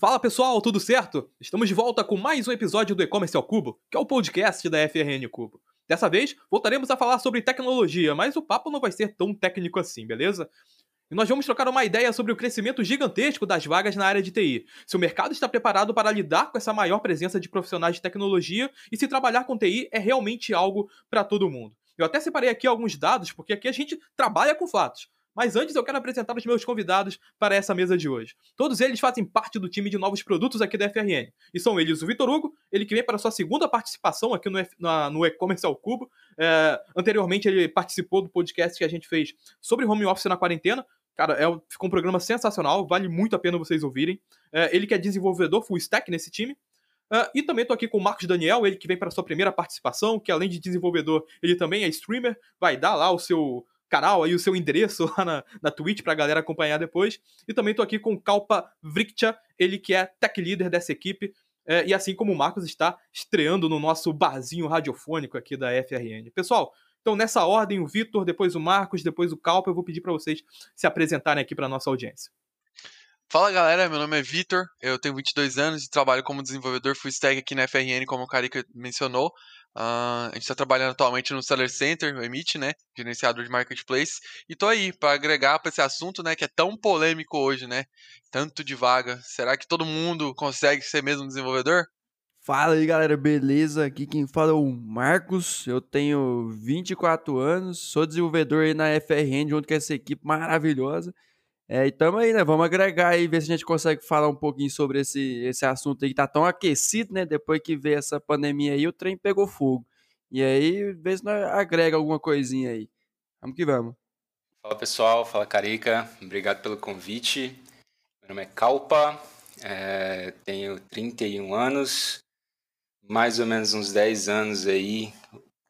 Fala pessoal, tudo certo? Estamos de volta com mais um episódio do E-Commerce ao Cubo, que é o podcast da FRN Cubo. Dessa vez, voltaremos a falar sobre tecnologia, mas o papo não vai ser tão técnico assim, beleza? E nós vamos trocar uma ideia sobre o crescimento gigantesco das vagas na área de TI. Se o mercado está preparado para lidar com essa maior presença de profissionais de tecnologia e se trabalhar com TI é realmente algo para todo mundo. Eu até separei aqui alguns dados, porque aqui a gente trabalha com fatos. Mas antes eu quero apresentar os meus convidados para essa mesa de hoje. Todos eles fazem parte do time de novos produtos aqui da FRN. E são eles o Vitor Hugo, ele que vem para sua segunda participação aqui no, no e-commerce ao Cubo. É, anteriormente ele participou do podcast que a gente fez sobre home office na quarentena. Cara, é, ficou um programa sensacional, vale muito a pena vocês ouvirem. É, ele que é desenvolvedor full stack nesse time. Uh, e também tô aqui com o Marcos Daniel, ele que vem para sua primeira participação, que além de desenvolvedor, ele também é streamer, vai dar lá o seu canal aí, o seu endereço lá na, na Twitch pra galera acompanhar depois. E também tô aqui com o Kalpa Vrikcha, ele que é tech leader dessa equipe. É, e assim como o Marcos está estreando no nosso barzinho radiofônico aqui da FRN. Pessoal, então nessa ordem, o Vitor, depois o Marcos, depois o Kalpa, eu vou pedir para vocês se apresentarem aqui para nossa audiência. Fala galera, meu nome é Vitor, eu tenho 22 anos e trabalho como desenvolvedor full stack aqui na FRN, como o Carica mencionou. Uh, a gente está trabalhando atualmente no Seller Center, no Emit, né? Gerenciador de Marketplace. E tô aí para agregar para esse assunto, né? Que é tão polêmico hoje, né? Tanto de vaga. Será que todo mundo consegue ser mesmo desenvolvedor? Fala aí, galera, beleza? Aqui quem fala é o Marcos. Eu tenho 24 anos, sou desenvolvedor aí na FRN, junto com essa equipe maravilhosa. É, e tamo aí, né? Vamos agregar aí, ver se a gente consegue falar um pouquinho sobre esse, esse assunto aí que tá tão aquecido, né? Depois que veio essa pandemia aí, o trem pegou fogo. E aí, ver se nós agrega alguma coisinha aí. Vamos que vamos. Fala pessoal, fala Carica, obrigado pelo convite. Meu nome é Calpa, é, tenho 31 anos, mais ou menos uns 10 anos aí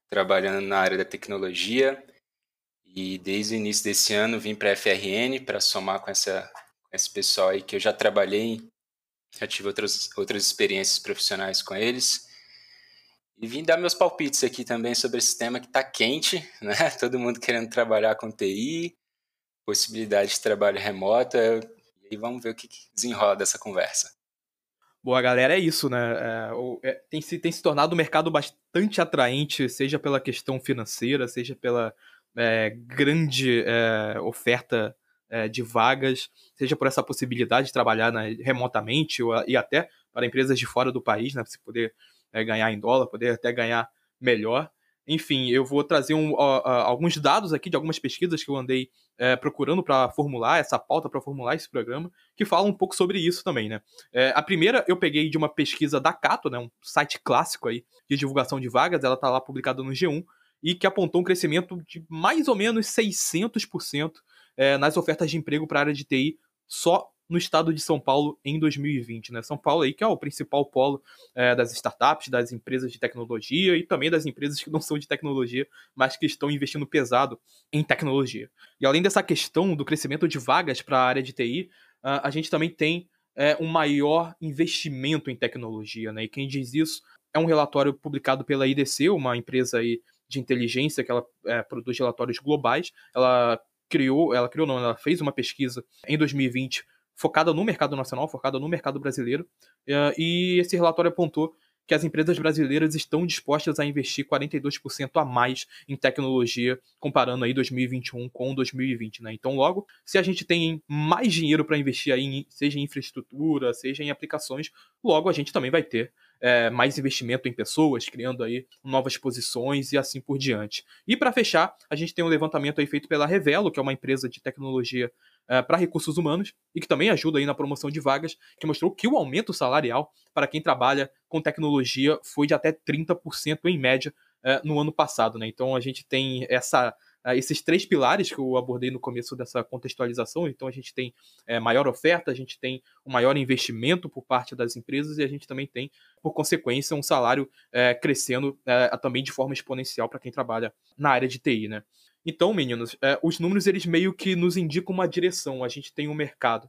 trabalhando na área da tecnologia. E desde o início desse ano vim para a FRN para somar com, essa, esse pessoal aí que eu já trabalhei, já tive outras, outras experiências profissionais com eles. E vim dar meus palpites aqui também sobre esse tema que está quente, né? Todo mundo querendo trabalhar com TI, possibilidade de trabalho remota. E vamos ver o que desenrola dessa conversa. Boa, galera, é isso, né? É, é, tem, se, tem se tornado um mercado bastante atraente, seja pela questão financeira, seja pela é, grande é, oferta é, de vagas, seja por essa possibilidade de trabalhar né, remotamente ou, e até para empresas de fora do país, né, você poder é, ganhar em dólar, poder até ganhar melhor. Enfim, eu vou trazer um, uh, uh, alguns dados aqui de algumas pesquisas que eu andei é, procurando para formular essa pauta, para formular esse programa, que falam um pouco sobre isso também, né? A primeira eu peguei de uma pesquisa da Cato, né, um site clássico aí de divulgação de vagas, ela está lá publicada no G1, e que apontou um crescimento de mais ou menos 600% é, nas ofertas de emprego para a área de TI só no estado de São Paulo em 2020. Né? São Paulo aí que é o principal polo é, das startups, das empresas de tecnologia e também das empresas que não são de tecnologia, mas que estão investindo pesado em tecnologia. E além dessa questão do crescimento de vagas para a área de TI, a gente também tem é, um maior investimento em tecnologia. Né? E quem diz isso é um relatório publicado pela IDC, uma empresa aí de inteligência que ela é, produz relatórios globais. Ela criou, ela criou não, ela fez uma pesquisa em 2020 focada no mercado nacional, focada no mercado brasileiro, e esse relatório apontou que as empresas brasileiras estão dispostas a investir 42% a mais em tecnologia, comparando aí 2021 com 2020, né? Então, logo, se a gente tem mais dinheiro para investir aí, seja em infraestrutura, seja em aplicações, logo a gente também vai ter é, mais investimento em pessoas, criando aí novas posições e assim por diante. E para fechar, a gente tem um levantamento aí feito pela Revelo, que é uma empresa de tecnologia é, para recursos humanos e que também ajuda aí na promoção de vagas, que mostrou que o aumento salarial para quem trabalha com tecnologia foi de até 30% em média é, no ano passado. Né? Então a gente tem essa esses três pilares que eu abordei no começo dessa contextualização. Então, a gente tem é, maior oferta, a gente tem um maior investimento por parte das empresas e a gente também tem, por consequência, um salário é, crescendo é, também de forma exponencial para quem trabalha na área de TI, né? Então, meninos, os números eles meio que nos indicam uma direção. A gente tem um mercado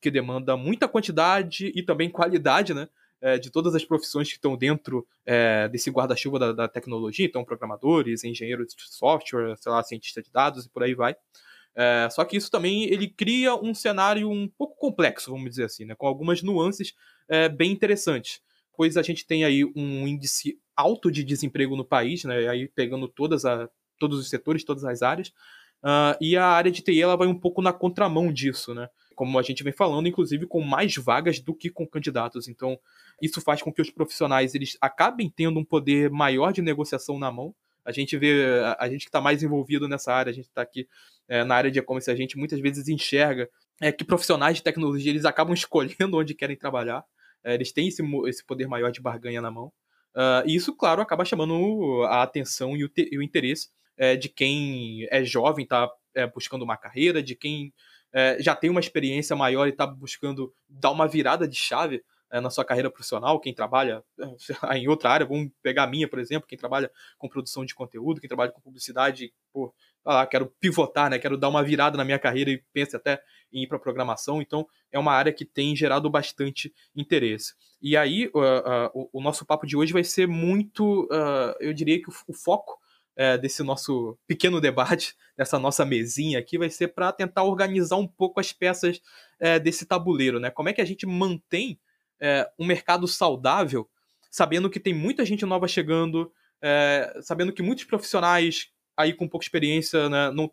que demanda muita quantidade e também qualidade, né? É, de todas as profissões que estão dentro é, desse guarda-chuva da, da, tecnologia, então programadores, engenheiros de software, sei lá, cientistas de dados e por aí vai. É, só que isso também ele cria um cenário um pouco complexo, vamos dizer assim, né? com algumas nuances é, bem interessantes. Pois a gente tem aí um índice alto de desemprego no país, né? aí pegando todas a, todos os setores, todas as áreas, uh, e a área de TI ela vai um pouco na contramão disso, né? Como a gente vem falando, inclusive com mais vagas do que com candidatos. Então, isso faz com que os profissionais eles acabem tendo um poder maior de negociação na mão. A gente vê, a, gente que está mais envolvido nessa área, a gente está aqui é, na área de e-commerce, a gente muitas vezes enxerga é, que profissionais de tecnologia eles acabam escolhendo onde querem trabalhar. É, eles têm esse, esse poder maior de barganha na mão. Uh, e isso, claro, acaba chamando a atenção e o, e o interesse é, de quem é jovem, está é, buscando uma carreira, de quem é, já tem uma experiência maior e está buscando dar uma virada de chave é, na sua carreira profissional, quem trabalha é, em outra área, vamos pegar a minha, por exemplo, quem trabalha com produção de conteúdo, quem trabalha com publicidade, pô, ah, quero pivotar, né? Quero dar uma virada na minha carreira e pense até em ir para programação. Então, é uma área que tem gerado bastante interesse. E aí, uh, uh, o, o, nosso papo de hoje vai ser muito, uh, eu diria que o, o foco é, desse nosso pequeno debate, dessa nossa mesinha aqui, vai ser para tentar organizar um pouco as peças é, desse tabuleiro, né? Como é que a gente mantém é, um mercado saudável, sabendo que tem muita gente nova chegando, é, sabendo que muitos profissionais aí com pouca experiência, né, não,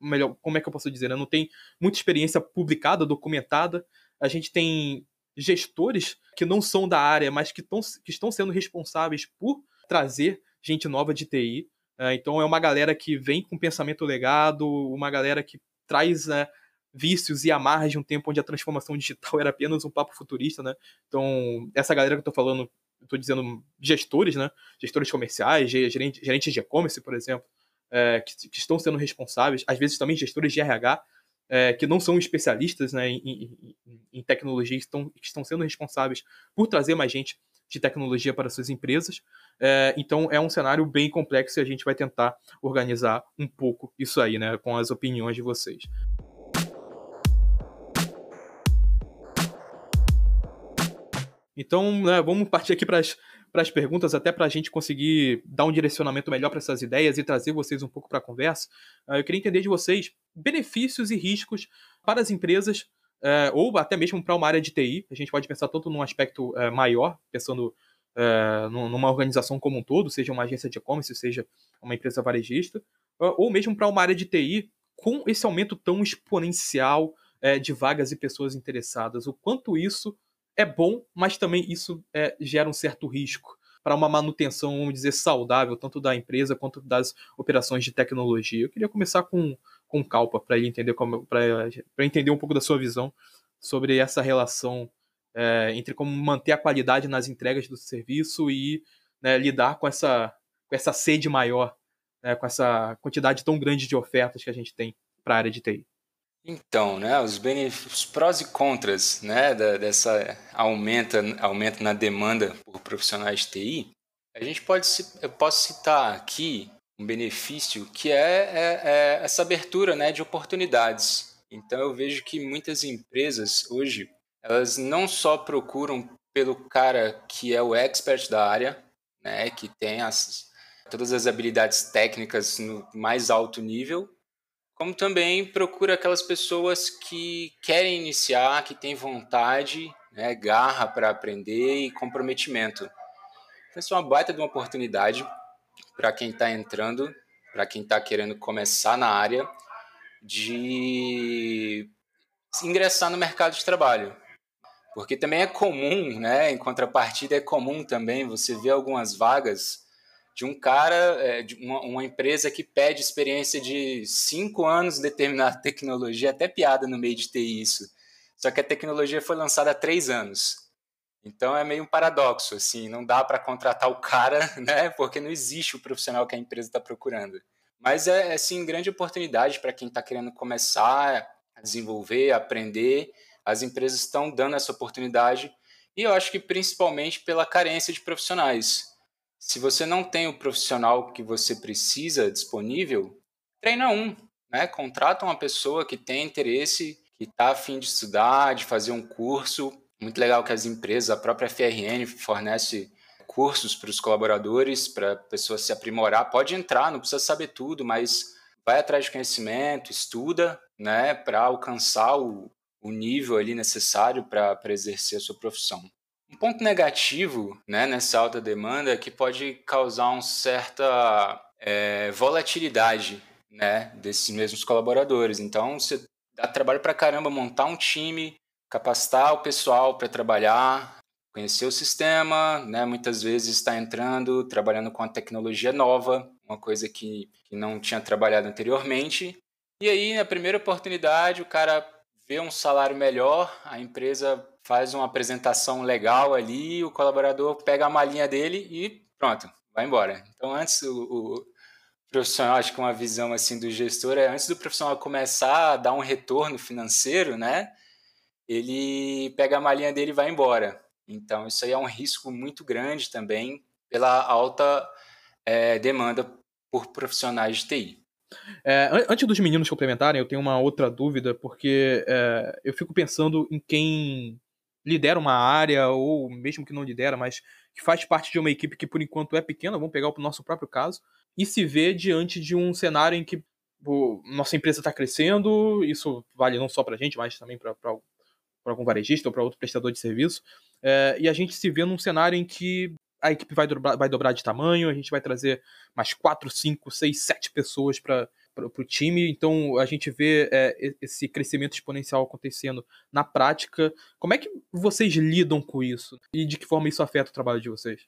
melhor, como é que eu posso dizer, né, não tem muita experiência publicada, documentada. A gente tem gestores que não são da área, mas que, tão, que estão sendo responsáveis por trazer gente nova de TI. É, então é uma galera que vem com pensamento legado, uma galera que traz né, vícios e amarras de um tempo onde a transformação digital era apenas um papo futurista, né? Então, essa galera que eu tô falando, eu tô dizendo gestores, né? Gestores comerciais, gerentes, de e-commerce, por exemplo, é, que, que, estão sendo responsáveis, às vezes também gestores de RH, é, que não são especialistas né, em, em, em tecnologia, que estão, que estão sendo responsáveis por trazer mais gente de tecnologia para suas empresas. É, então é um cenário bem complexo e a gente vai tentar organizar um pouco isso aí, né, com as opiniões de vocês. Então, né, vamos partir aqui para as perguntas, até para a gente conseguir dar um direcionamento melhor para essas ideias e trazer vocês um pouco para a conversa. Uh, eu queria entender de vocês benefícios e riscos para as empresas é, ou até mesmo para uma área de TI. A gente pode pensar tanto num aspecto é, maior, pensando é, numa organização como um todo, seja uma agência de e-commerce, seja uma empresa varejista, ou mesmo para uma área de TI com esse aumento tão exponencial de vagas e pessoas interessadas. O quanto isso é bom, mas também isso gera um certo risco para uma manutenção, vamos dizer, saudável, tanto da empresa quanto das operações de tecnologia. Eu queria começar com com Calpa para ele entender como para entender um pouco da sua visão sobre essa relação é, entre como manter a qualidade nas entregas do serviço e né, lidar com essa com essa sede maior, né, com essa quantidade tão grande de ofertas que a gente tem para a área de TI. Então, né, os, os prós e contras né, da, dessa aumenta, aumento na demanda por profissionais de TI, a gente pode eu posso citar aqui um benefício que é, é, é essa abertura né, de oportunidades. Então eu vejo que muitas empresas hoje elas não só procuram pelo cara que é o expert da área, né, que tem as, todas as habilidades técnicas no mais alto nível, como também procura aquelas pessoas que querem iniciar, que têm vontade, né, garra para aprender e comprometimento. Então, isso é uma baita de uma oportunidade para quem está entrando, para quem está querendo começar na área, de ingressar no mercado de trabalho. Porque também é comum, né, em contrapartida, é comum também você ver algumas vagas de um cara, é, de uma, uma, empresa que pede experiência de cinco anos em determinada tecnologia, até piada no meio de ter isso. Só que a tecnologia foi lançada há três anos. Então é meio um paradoxo, assim, não dá para contratar o cara, né? Porque não existe o profissional que a empresa está procurando. Mas é, assim, grande oportunidade para quem está querendo começar a desenvolver, aprender. As empresas estão dando essa oportunidade e eu acho que principalmente pela carência de profissionais. Se você não tem o profissional que você precisa disponível, treina um, né? Contrata uma pessoa que tem interesse, que está afim de estudar, de fazer um curso, muito legal que as empresas, a própria FRN fornece cursos para os colaboradores, para a pessoa se aprimorar. Pode entrar, não precisa saber tudo, mas vai atrás de conhecimento, estuda, né, para alcançar o, o nível ali necessário para exercer a sua profissão. Um ponto negativo né, nessa alta demanda é que pode causar uma certa é, volatilidade né, desses mesmos colaboradores. Então, você dá trabalho para caramba montar um time, capacitar o pessoal para trabalhar, conhecer o sistema, né, muitas vezes está entrando, trabalhando com a tecnologia nova, uma coisa que, que não tinha trabalhado anteriormente. E aí, na primeira oportunidade, o cara vê um salário melhor, a empresa faz uma apresentação legal ali, o colaborador pega a malinha dele e pronto, vai embora. Então, antes o, o profissional, acho que uma visão assim do gestor é antes do profissional começar a dar um retorno financeiro, né? Ele pega a malinha dele e vai embora. Então, isso aí é um risco muito grande também pela alta é, demanda por profissionais de TI. É, antes dos meninos complementarem, eu tenho uma outra dúvida, porque é, eu fico pensando em quem lidera uma área, ou mesmo que não lidera, mas que faz parte de uma equipe que por enquanto é pequena, vamos pegar o nosso próprio caso, e se vê diante de um cenário em que nossa empresa está crescendo, isso vale não só para a gente, mas também para algum varejista ou para outro prestador de serviço, é, e a gente se vê num cenário em que a equipe vai dobrar, vai dobrar de tamanho, a gente vai trazer mais 4, 5, 6, 7 pessoas para o time. Então a gente vê é, esse crescimento exponencial acontecendo na prática. Como é que vocês lidam com isso? E de que forma isso afeta o trabalho de vocês?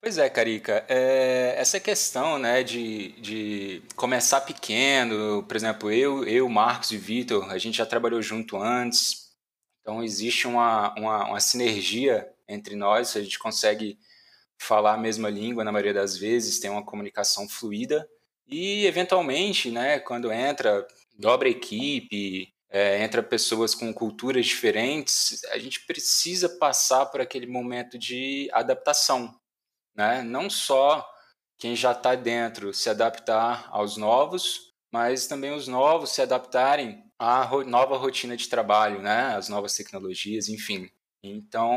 Pois é, Carica. É, essa questão né, de, de começar pequeno, por exemplo, eu, eu Marcos e Vitor, a gente já trabalhou junto antes, então existe uma, uma, uma sinergia entre nós, a gente consegue falar a mesma língua na maioria das vezes, tem uma comunicação fluida e eventualmente, né, quando entra dobra equipe, é, entra pessoas com culturas diferentes, a gente precisa passar por aquele momento de adaptação, né? Não só quem já está dentro se adaptar aos novos, mas também os novos se adaptarem à nova rotina de trabalho, né? As novas tecnologias, enfim. Então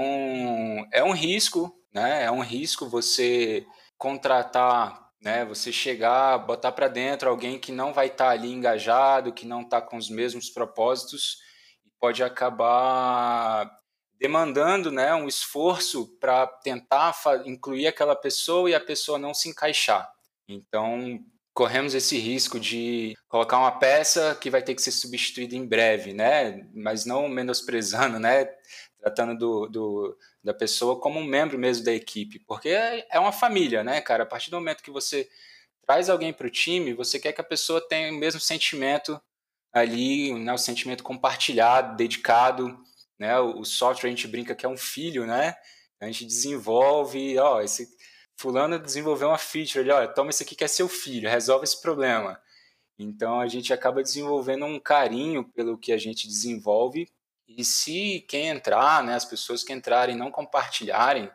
é um risco né? É um risco você contratar, né? Você chegar, botar para dentro alguém que não vai estar tá ali engajado, que não está com os mesmos propósitos e pode acabar demandando, né, um esforço para tentar incluir aquela pessoa e a pessoa não se encaixar. Então, corremos esse risco de colocar uma peça que vai ter que ser substituída em breve, né? Mas não menosprezando, né? Tratando do, do, da pessoa como um membro mesmo da equipe, porque é, é uma família, né, cara? A partir do momento que você traz alguém para o time, você quer que a pessoa tenha o mesmo sentimento ali, né, o sentimento compartilhado, dedicado, né? O, o software a gente brinca que é um filho, né? A gente desenvolve, ó, esse fulano desenvolveu uma feature, ele, ó, toma isso aqui que é seu filho, resolve esse problema. Então a gente acaba desenvolvendo um carinho pelo que a gente desenvolve e se quem entrar, né, as pessoas que entrarem não compartilharem,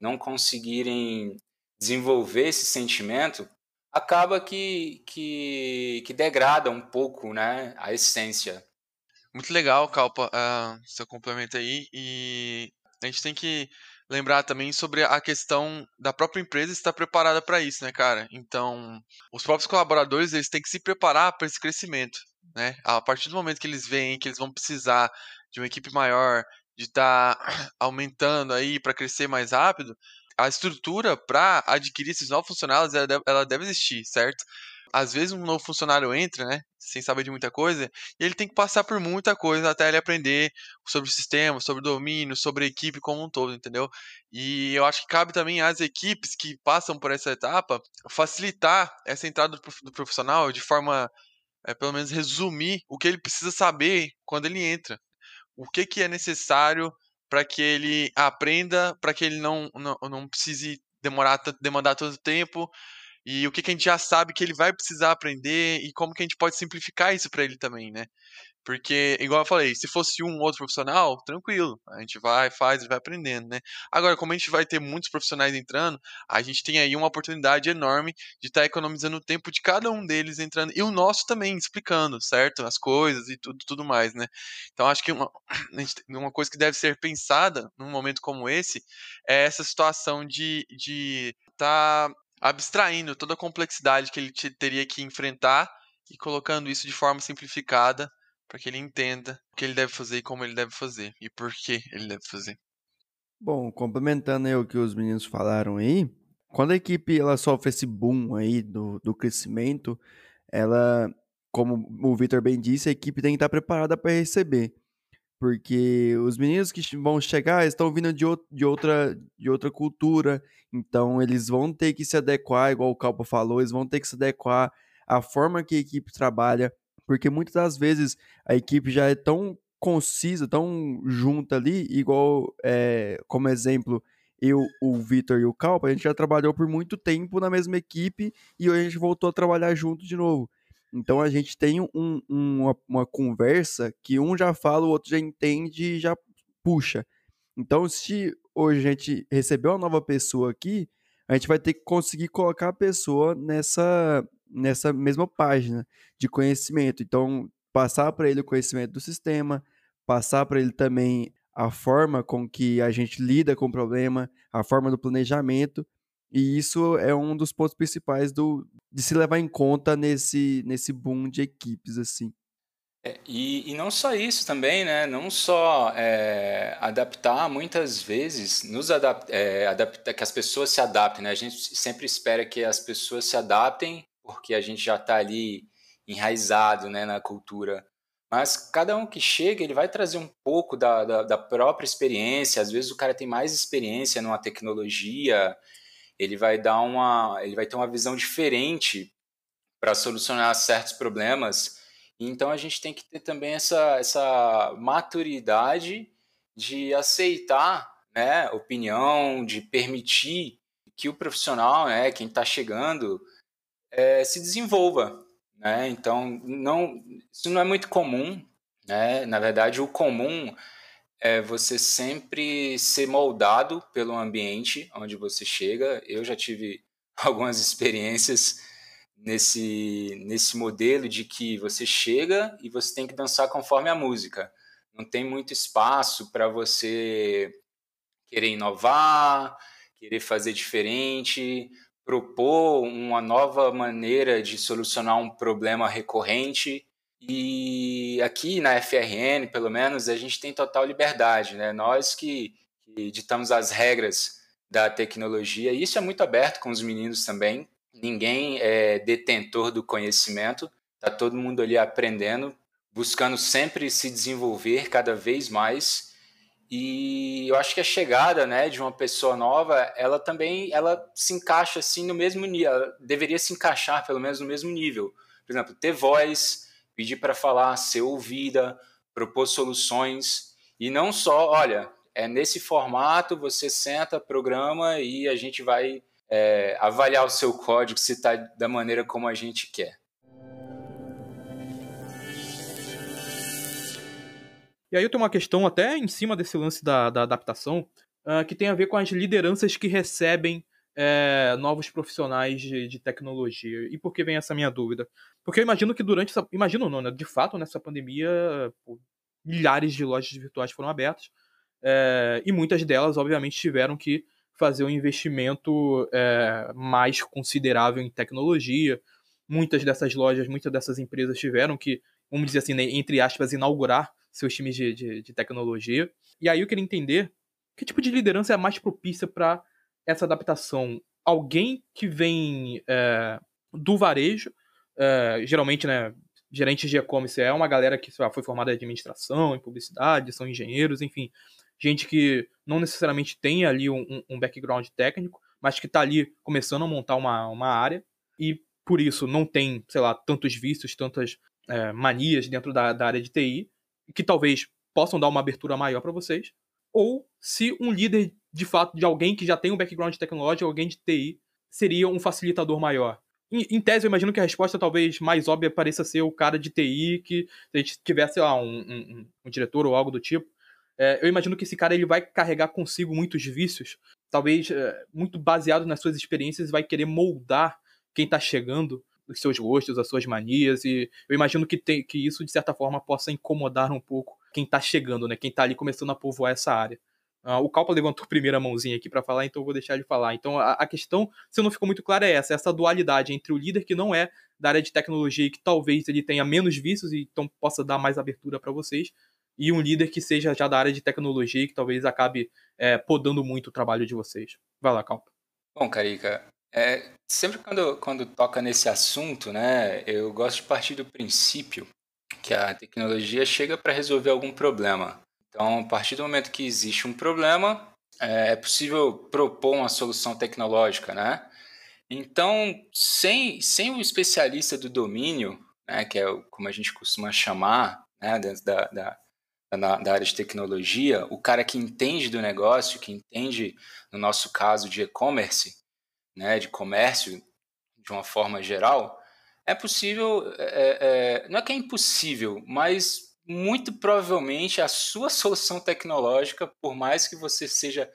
não conseguirem desenvolver esse sentimento, acaba que, que, que degrada um pouco né, a essência. Muito legal, Calpa, uh, seu complemento aí. E a gente tem que lembrar também sobre a questão da própria empresa estar preparada para isso, né, cara? Então, os próprios colaboradores eles têm que se preparar para esse crescimento, né? A partir do momento que eles veem que eles vão precisar de uma equipe maior, de estar tá aumentando aí para crescer mais rápido, a estrutura para adquirir esses novos funcionários ela deve, ela deve existir, certo? Às vezes um novo funcionário entra, né, sem saber de muita coisa, e ele tem que passar por muita coisa até ele aprender sobre o sistema, sobre o domínio, sobre a equipe como um todo, entendeu? E eu acho que cabe também às equipes que passam por essa etapa facilitar essa entrada do profissional de forma, é, pelo menos, resumir o que ele precisa saber quando ele entra o que, que é necessário para que ele aprenda, para que ele não, não, não precise demorar demandar todo o tempo, e o que, que a gente já sabe que ele vai precisar aprender e como que a gente pode simplificar isso para ele também, né? Porque, igual eu falei, se fosse um outro profissional, tranquilo. A gente vai, faz e vai aprendendo, né? Agora, como a gente vai ter muitos profissionais entrando, a gente tem aí uma oportunidade enorme de estar tá economizando o tempo de cada um deles entrando. E o nosso também, explicando, certo? As coisas e tudo, tudo mais, né? Então, acho que uma, uma coisa que deve ser pensada num momento como esse é essa situação de estar de tá abstraindo toda a complexidade que ele teria que enfrentar e colocando isso de forma simplificada para que ele entenda o que ele deve fazer e como ele deve fazer e por que ele deve fazer. Bom, complementando aí o que os meninos falaram aí, quando a equipe ela sofre esse boom aí do, do crescimento, ela, como o Vitor bem disse, a equipe tem que estar preparada para receber. Porque os meninos que vão chegar estão vindo de, de, outra, de outra cultura, então eles vão ter que se adequar, igual o Calpa falou, eles vão ter que se adequar à forma que a equipe trabalha, porque muitas das vezes a equipe já é tão concisa, tão junta ali, igual é, como exemplo, eu, o Vitor e o Calpa, a gente já trabalhou por muito tempo na mesma equipe e hoje a gente voltou a trabalhar junto de novo. Então a gente tem um, um, uma, uma, conversa que um já fala, o outro já entende e já puxa. Então, se hoje a gente receber uma nova pessoa aqui, a gente vai ter que conseguir colocar a pessoa nessa, nessa mesma página de conhecimento. Então, passar para ele o conhecimento do sistema, passar para ele também a forma com que a gente lida com o problema, a forma do planejamento e isso é um dos pontos principais do, de se levar em conta nesse, nesse boom de equipes, assim. É, e, e, não só isso também, né? Não só é, adaptar, muitas vezes, nos adap é, adaptar, que as pessoas se adaptem, né? A gente sempre espera que as pessoas se adaptem, porque a gente já está ali enraizado né, na cultura. Mas cada um que chega, ele vai trazer um pouco da, da, da própria experiência. Às vezes o cara tem mais experiência numa tecnologia, ele vai dar uma, ele vai ter uma visão diferente para solucionar certos problemas. Então a gente tem que ter também essa, essa maturidade de aceitar, né, opinião, de permitir que o profissional, né, quem está chegando, é, se desenvolva, né? Então não, isso não é muito comum, né? Na verdade, o comum é você sempre ser moldado pelo ambiente onde você chega. Eu já tive algumas experiências nesse, nesse modelo de que você chega e você tem que dançar conforme a música. Não tem muito espaço para você querer inovar, querer fazer diferente, propor uma nova maneira de solucionar um problema recorrente. E aqui na FRN, pelo menos, a gente tem total liberdade, né? Nós que, que ditamos as regras da tecnologia, e isso é muito aberto com os meninos também. Ninguém é detentor do conhecimento, tá todo mundo ali aprendendo, buscando sempre se desenvolver cada vez mais. E eu acho que a chegada, né, de uma pessoa nova, ela também, ela se encaixa assim no mesmo nível, deveria se encaixar pelo menos no mesmo nível. Por exemplo, ter voz, pedir para falar, ser ouvida, propor soluções e não só, olha, é nesse formato, você senta, programa e a gente vai é, avaliar o seu código se está da maneira como a gente quer. E aí eu tenho uma questão até em cima desse lance da, da adaptação, uh, que tem a ver com as lideranças que recebem é, novos profissionais de, de, tecnologia. E por que vem essa minha dúvida? Porque eu imagino que durante essa. Imagino não, né? De fato, nessa pandemia, milhares de lojas virtuais foram abertas. É, e muitas delas, obviamente, tiveram que fazer um investimento é, mais considerável em tecnologia. Muitas dessas lojas, muitas dessas empresas tiveram que, vamos dizer assim, né, entre aspas, inaugurar seus times de, de, de tecnologia. E aí eu queria entender que tipo de liderança é mais propícia para essa adaptação alguém que vem é, do varejo, é, geralmente, né, gerentes de e-commerce é uma galera que lá, foi formada em administração, em publicidade, são engenheiros, enfim, gente que não necessariamente tem ali um, um background técnico, mas que está ali começando a montar uma, uma área e por isso não tem, sei lá, tantos vícios, tantas é, manias dentro da, da área de TI, que talvez possam dar uma abertura maior para vocês, ou se um líder de fato de alguém que já tem um background tecnológico, alguém de TI, seria um facilitador maior. Em, em, tese, eu imagino que a resposta talvez mais óbvia pareça ser o cara de TI, que se a gente tivesse lá um, um, um diretor ou algo do tipo, é, eu imagino que esse cara ele vai carregar consigo muitos vícios, talvez é, muito baseado nas suas experiências, vai querer moldar quem está chegando, os seus gostos, as suas manias, e eu imagino que, tem, que isso, de certa forma, possa incomodar um pouco quem está chegando, né? Quem está ali começando a povoar essa área. Uh, o Calpa levantou a primeira mãozinha aqui para falar, então eu vou deixar de falar. Então a, a, questão, se não ficou muito clara, é essa, essa dualidade entre o líder que não é da área de tecnologia e que talvez ele tenha menos vícios e então possa dar mais abertura para vocês, e um líder que seja já da área de tecnologia e que talvez acabe é, podando muito o trabalho de vocês. Vai lá, Calpa. Bom, Carica, é, sempre quando, quando toca nesse assunto, né, eu gosto de partir do princípio que a tecnologia chega para resolver algum problema. Então, a partir do momento que existe um problema, é, é possível propor uma solução tecnológica, né? Então, sem, sem o especialista do domínio, né, que é como a gente costuma chamar né, dentro da, da, da, da área de tecnologia, o cara que entende do negócio, que entende, no nosso caso, de e-commerce, né, de comércio de uma forma geral, é possível, é, é, não é que é impossível, mas muito provavelmente a sua solução tecnológica, por mais que você seja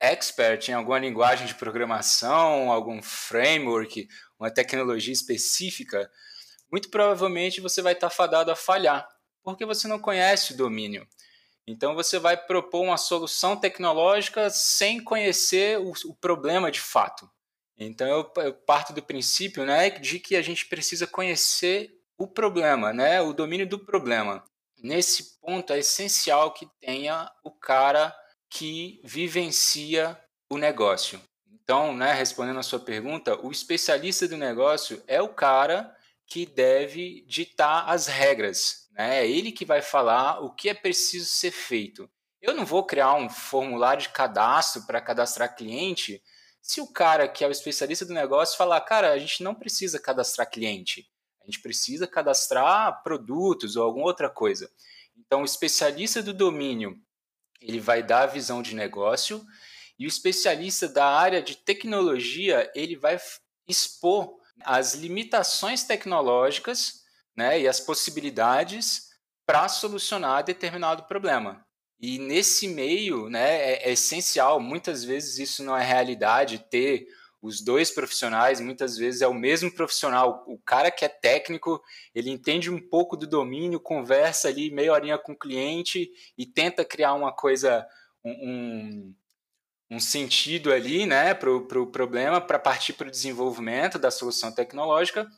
expert em alguma linguagem de programação, algum framework, uma tecnologia específica, muito provavelmente você vai estar fadado a falhar, porque você não conhece o domínio. Então você vai propor uma solução tecnológica sem conhecer o, problema de fato. Então eu, eu, parto do princípio, né, de que a gente precisa conhecer o problema, né, o domínio do problema. Nesse ponto é essencial que tenha o cara que vivencia o negócio. Então, né, respondendo a sua pergunta, o especialista do negócio é o cara que deve ditar as regras, né? É ele que vai falar o que é preciso ser feito. Eu não vou criar um formulário de cadastro para cadastrar cliente se o cara que é o especialista do negócio falar, cara, a gente não precisa cadastrar cliente, a gente precisa cadastrar produtos ou alguma outra coisa. Então, o especialista do domínio, ele vai dar a visão de negócio e o especialista da área de tecnologia, ele vai expor as limitações tecnológicas né, e as possibilidades para solucionar determinado problema. E nesse meio, né, é, é essencial, muitas vezes isso não é realidade, ter os dois profissionais, muitas vezes é o mesmo profissional. O cara que é técnico, ele entende um pouco do domínio, conversa ali meia horinha com o cliente e tenta criar uma coisa, um, um sentido ali né, para o pro problema, para partir para o desenvolvimento da solução tecnológica.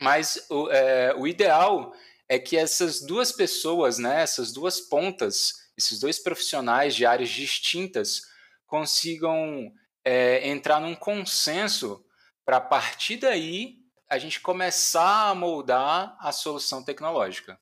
Mas o, é, o ideal é que essas duas pessoas, né, essas duas pontas, esses dois profissionais de áreas distintas consigam é, entrar num consenso para a partir daí a gente começar a moldar a solução tecnológica.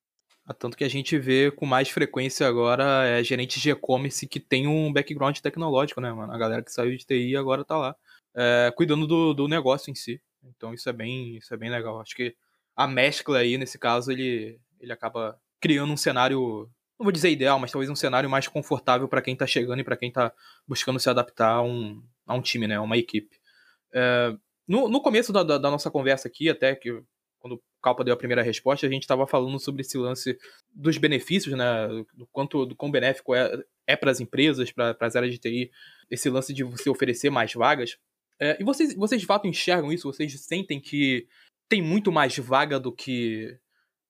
Ah, tanto que a gente vê com mais frequência agora é, gerentes de e-commerce que tem um background tecnológico, né, mano? A galera que saiu de TI agora tá lá, é, cuidando do, do negócio em si. Então isso é bem, isso é bem legal. Acho que a mescla aí, nesse caso, ele, ele acaba criando um cenário não vou dizer ideal, mas talvez um cenário mais confortável para quem está chegando e para quem está buscando se adaptar a um, a um time, né, uma equipe. É, no, no começo da, da, da, nossa conversa aqui, até que quando o Calpa deu a primeira resposta, a gente estava falando sobre esse lance dos benefícios, né, do quanto do quão benéfico é, é para as empresas, para as áreas de TI, esse lance de você oferecer mais vagas. É, e vocês, vocês de fato enxergam isso? Vocês sentem que tem muito mais vaga do que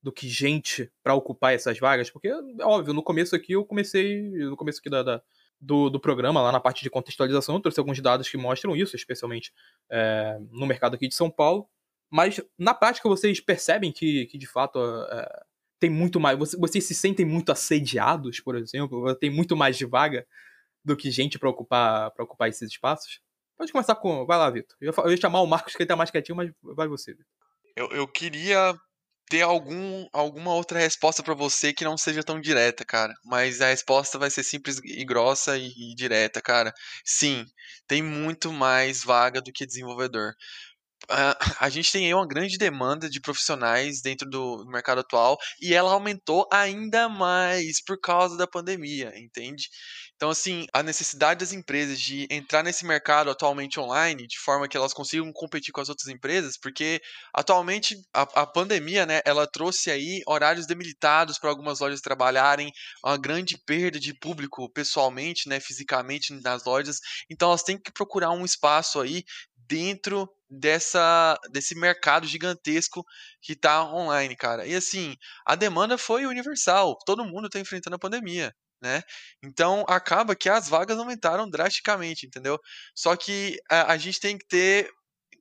do que gente para ocupar essas vagas, porque, óbvio, no começo aqui eu comecei, no começo aqui da, da do, do, programa, lá na parte de contextualização, eu trouxe alguns dados que mostram isso, especialmente é, no mercado aqui de São Paulo, mas na prática vocês percebem que, que de fato é, tem muito mais, vocês, vocês se sentem muito assediados, por exemplo, tem muito mais de vaga do que gente para ocupar, ocupar esses espaços? Pode começar com. Vai lá, Vitor. Eu, eu ia chamar o Marcos, que ele tá mais quietinho, mas vai você, Vitor. Eu, eu queria ter algum, alguma outra resposta para você que não seja tão direta, cara. Mas a resposta vai ser simples e grossa e, e direta, cara. Sim, tem muito mais vaga do que desenvolvedor. Uh, a gente tem aí uma grande demanda de profissionais dentro do mercado atual e ela aumentou ainda mais por causa da pandemia, entende? Então, assim, a necessidade das empresas de entrar nesse mercado atualmente online, de forma que elas consigam competir com as outras empresas, porque atualmente a, a pandemia, né, ela trouxe aí horários debilitados para algumas lojas trabalharem, uma grande perda de público pessoalmente, né, fisicamente nas lojas. Então, elas têm que procurar um espaço aí dentro dessa desse mercado gigantesco que está online, cara. E assim, a demanda foi universal. Todo mundo está enfrentando a pandemia né? Então acaba que as vagas aumentaram drasticamente, entendeu? Só que a, a gente tem que ter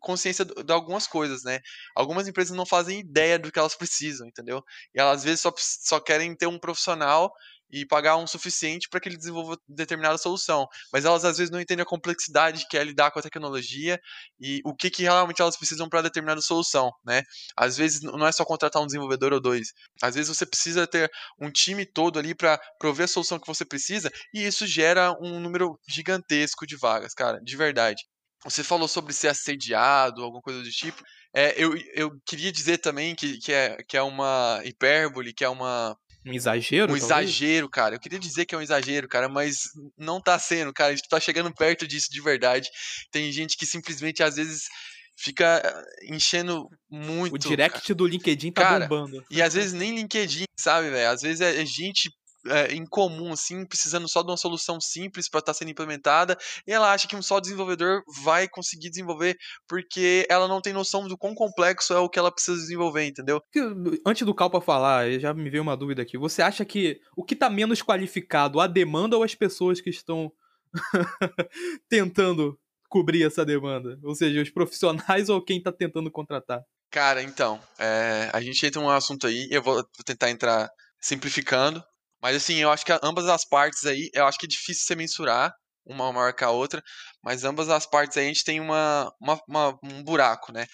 consciência de algumas coisas, né? Algumas empresas não fazem ideia do que elas precisam, entendeu? E elas às vezes só, só querem ter um profissional e pagar um suficiente para que ele desenvolva determinada solução. Mas elas às vezes não entendem a complexidade que é lidar com a tecnologia e o que, que realmente elas precisam para determinada solução, né? Às vezes não é só contratar um desenvolvedor ou dois. Às vezes você precisa ter um time todo ali para prover a solução que você precisa e isso gera um número gigantesco de vagas, cara, de verdade. Você falou sobre ser assediado, alguma coisa do tipo. É, eu, eu queria dizer também que, que, é, que é uma hipérbole, que é uma um exagero? Um exagero, cara. Eu queria dizer que é um exagero, cara, mas não tá sendo, cara. A gente tá chegando perto disso de verdade. Tem gente que simplesmente, às vezes, fica eh, enchendo muito. O direct cara. do LinkedIn tá cara, bombando. E às vezes nem LinkedIn, sabe, velho? Às vezes é, é gente é, incomum, assim, precisando só de uma solução simples para estar tá sendo implementada, e ela acha que um só desenvolvedor vai conseguir desenvolver porque ela não tem noção do quão complexo é o que ela precisa desenvolver, entendeu? Antes do Calpa falar, já me veio uma dúvida aqui. Você acha que o que está menos qualificado, a demanda ou as pessoas que estão tentando cobrir essa demanda? Ou seja, os profissionais ou quem está tentando contratar? Cara, então, é, a gente entra num assunto aí, eu vou tentar entrar simplificando, mas assim, eu acho que ambas as partes aí, eu acho que é difícil você mensurar uma maior que a outra, mas ambas as partes aí a gente tem uma, uma, uma um buraco, né?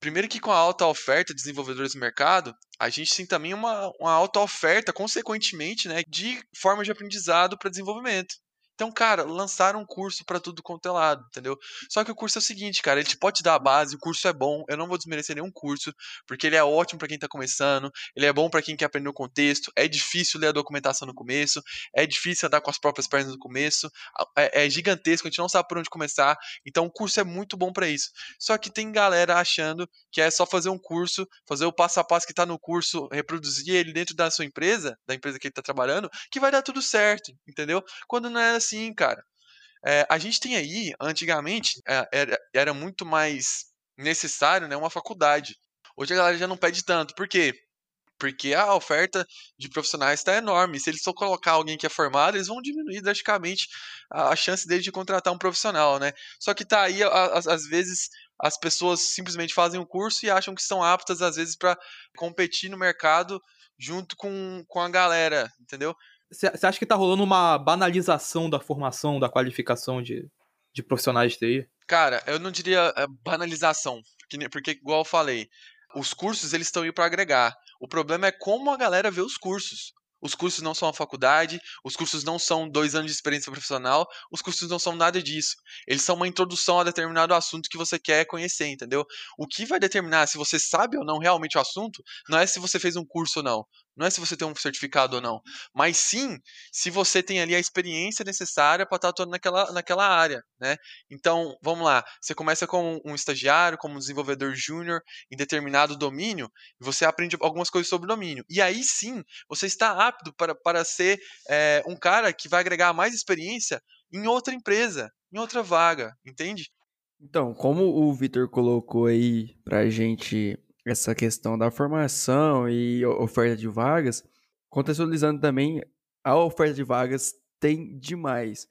Primeiro que com a alta oferta de desenvolvedores no mercado, a gente tem também uma, uma alta oferta, consequentemente, né, de formas de aprendizado para desenvolvimento. Então, cara, lançaram um curso para tudo quanto é lado, entendeu? Só que o curso é o seguinte, cara, ele te pode dar a base, o curso é bom, eu não vou desmerecer nenhum curso, porque ele é ótimo para quem tá começando, ele é bom para quem quer aprender o contexto, é difícil ler a documentação no começo, é difícil andar com as próprias pernas no começo, é, é gigantesco, a gente não sabe por onde começar, então o curso é muito bom para isso. Só que tem galera achando que é só fazer um curso, fazer o passo a passo que tá no curso, reproduzir ele dentro da sua empresa, da empresa que ele tá trabalhando, que vai dar tudo certo, entendeu? Quando não é assim assim, cara. É, a gente tem aí, antigamente, é, era, era muito mais necessário né, uma faculdade. Hoje a galera já não pede tanto. Por quê? Porque a oferta de profissionais está enorme. Se eles só colocar alguém que é formado, eles vão diminuir drasticamente a, chance deles de contratar um profissional, né? Só que tá aí, às vezes, as pessoas simplesmente fazem o um curso e acham que são aptas, às vezes, para competir no mercado junto com, com a galera, entendeu? Você acha que tá rolando uma banalização da formação, da qualificação de, de profissionais de TI? Cara, eu não diria eh, banalização, porque, porque igual eu falei, os cursos eles estão aí para agregar. O problema é como a galera vê os cursos. Os cursos não são a faculdade, os cursos não são dois anos de experiência profissional, os cursos não são nada disso. Eles são uma introdução a determinado assunto que você quer conhecer, entendeu? O que vai determinar se você sabe ou não realmente o assunto não é se você fez um curso ou não. Não é se você tem um certificado ou não, mas sim se você tem ali a experiência necessária para estar atuando naquela, naquela área, né? Então, vamos lá, você começa como um estagiário, como um desenvolvedor júnior em determinado domínio, e você aprende algumas coisas sobre o domínio. E aí sim, você está apto para, para ser é, um cara que vai agregar mais experiência em outra empresa, em outra vaga, entende? Então, como o Vitor colocou aí pra gente essa questão da formação e oferta de vagas, contextualizando também, a oferta de vagas tem demais.